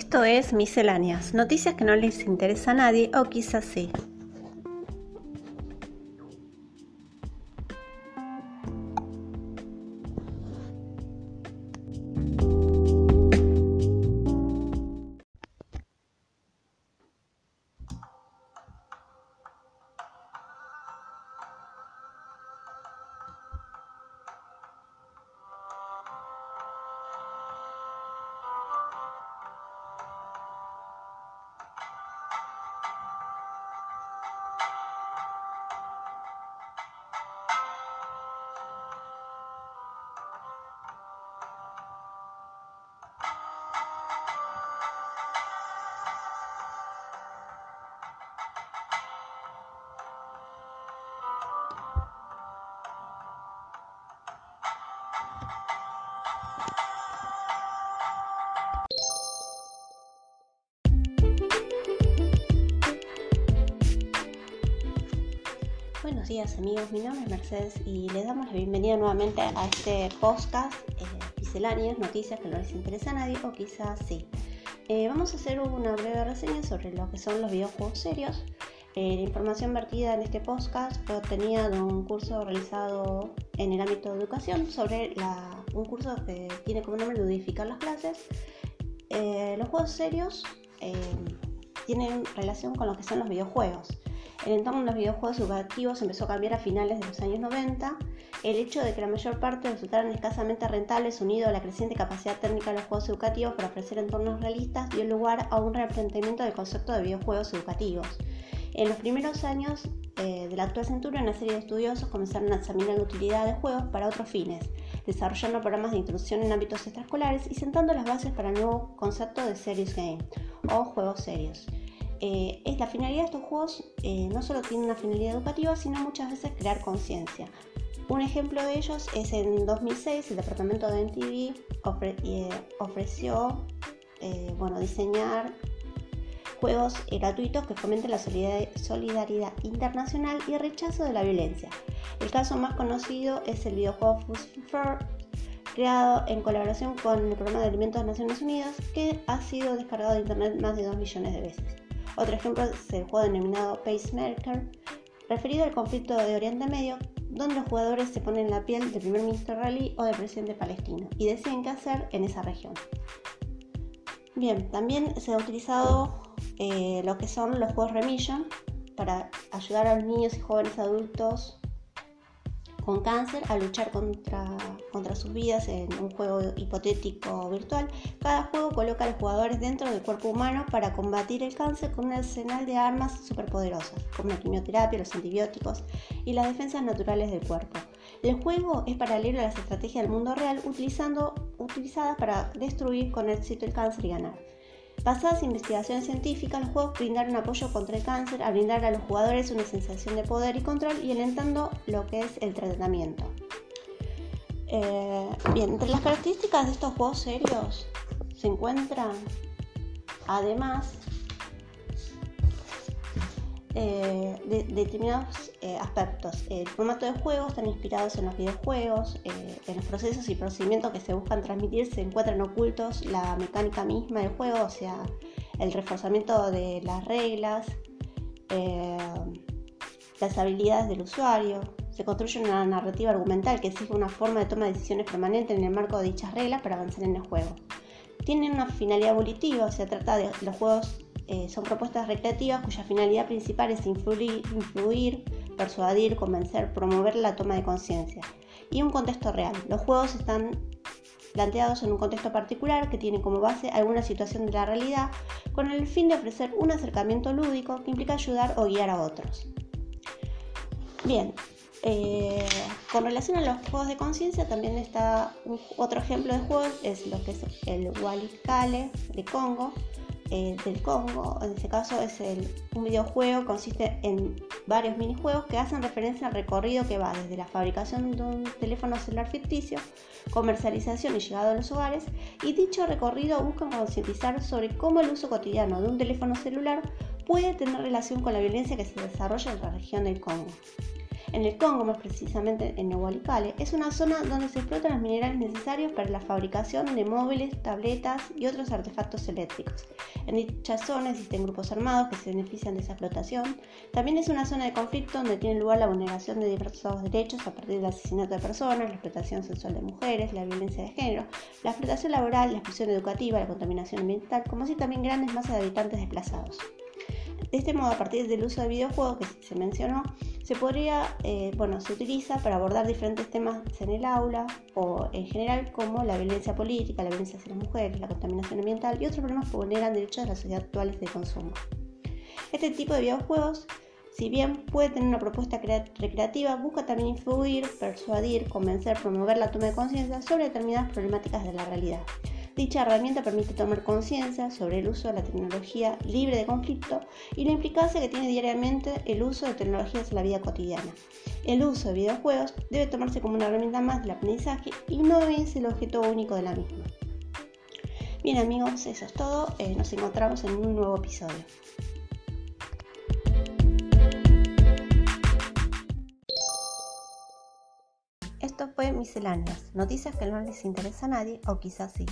Esto es Misceláneas, noticias que no les interesa a nadie o quizás sí. Buenos días amigos, mi nombre es Mercedes y les damos la bienvenida nuevamente a este podcast eh, noticias que no les interesa a nadie o quizás sí. Eh, vamos a hacer una breve reseña sobre lo que son los videojuegos serios. Eh, la información vertida en este podcast fue obtenida de un curso realizado en el ámbito de educación sobre un curso que tiene como nombre ludificar las clases. los juegos serios tienen relación con lo que son los videojuegos. El entorno de los videojuegos educativos empezó a cambiar a finales de los años 90. El hecho de que la mayor parte resultaran escasamente rentables, unido a la creciente capacidad técnica de los juegos educativos para ofrecer entornos realistas, dio lugar a un replanteamiento del concepto de videojuegos educativos. En los primeros años eh, de la actual centuria, una serie de estudiosos comenzaron a examinar la utilidad de juegos para otros fines, desarrollando programas de instrucción en ámbitos extraescolares y sentando las bases para el nuevo concepto de serious game o juegos serios. Eh, es la finalidad de estos juegos eh, no solo tiene una finalidad educativa, sino muchas veces crear conciencia. Un ejemplo de ellos es en 2006 el departamento de NTV eh, ofreció bueno, diseñar juegos gratuitos que fomenten la solidaridad internacional y el rechazo de la violencia. El caso más conocido es el videojuego Food creado en colaboración con el Programa de Alimentos de Naciones Unidas, que ha sido descargado de Internet más de 2 millones de veces. Otro ejemplo es el juego denominado Pacemaker, referido al conflicto de Oriente Medio, donde los jugadores se ponen en la piel del primer ministro israelí o del presidente palestino y deciden qué hacer en esa región. Bien, también se ha utilizado eh, lo que son los juegos Remission para ayudar a los niños y jóvenes adultos con cáncer a luchar contra, contra sus vidas en un juego hipotético virtual. Cada juego coloca a los jugadores dentro del cuerpo humano para combatir el cáncer con un arsenal de armas superpoderosas, como la quimioterapia, los antibióticos y las defensas naturales del cuerpo. El juego es paralelo a las estrategias del mundo real utilizando, utilizadas para destruir con éxito el cáncer y ganar. Basadas en investigaciones científicas, los juegos brindaron apoyo contra el cáncer a brindar a los jugadores una sensación de poder y control y alentando lo que es el tratamiento. Eh, bien, entre las características de estos juegos serios se encuentran además eh, de, determinados eh, aspectos. El formato de juego están inspirados en los videojuegos, eh, en los procesos y procedimientos que se buscan transmitir se encuentran ocultos la mecánica misma del juego, o sea, el reforzamiento de las reglas, las habilidades del usuario. Se construye una narrativa argumental que sigue una forma de toma de decisiones permanente en el marco de dichas reglas para avanzar en el juego. Tienen una finalidad evolutiva, se trata de los juegos eh, son propuestas recreativas cuya finalidad principal es influir, persuadir, convencer, promover la toma de conciencia. Y un contexto real. Los juegos están planteados en un contexto particular que tiene como base alguna situación de la realidad con el fin de ofrecer un acercamiento lúdico que implica ayudar o guiar a otros. Bien, eh, con relación a los juegos de conciencia también está otro ejemplo de juegos, es lo que es el de Congo, eh, del Congo. En este caso es un videojuego, consiste en varios minijuegos que hacen referencia al recorrido que va desde la fabricación de un teléfono celular ficticio, comercialización y llegado a los hogares, y dicho recorrido busca concientizar sobre cómo el uso cotidiano de un teléfono celular puede tener relación con la violencia que se desarrolla en la región del Congo. En el Congo, más precisamente en Nehualicale, es una zona donde se explotan los minerales necesarios para la fabricación de móviles, tabletas y otros artefactos eléctricos. En dicha zona existen grupos armados que se benefician de esa explotación. También es una zona de conflicto donde tiene lugar la vulneración de diversos derechos a partir del asesinato de personas, la explotación sexual de mujeres, la violencia de género, la explotación laboral, la exclusión educativa, la contaminación ambiental, como así también grandes masas de habitantes desplazados. De este modo, a partir del uso de videojuegos que se mencionó, se podría, eh, bueno, se utiliza para abordar diferentes temas en el aula o en general como la violencia política, la violencia hacia las mujeres, la contaminación ambiental y otros problemas que vulneran derechos de la sociedad actuales de consumo. Este tipo de videojuegos, si bien puede tener una propuesta recreativa, busca también influir, persuadir, convencer, promover la toma de conciencia sobre determinadas problemáticas de la realidad. Dicha herramienta permite tomar conciencia sobre el uso de la tecnología libre de conflicto y la implicancia que tiene diariamente el uso de tecnologías en la vida cotidiana. El uso de videojuegos debe tomarse como una herramienta más del aprendizaje y no es el objeto único de la misma. Bien amigos, eso es todo. Eh, nos encontramos en un nuevo episodio. Esto fue Misceláneas, noticias que no les interesa a nadie o quizás sí.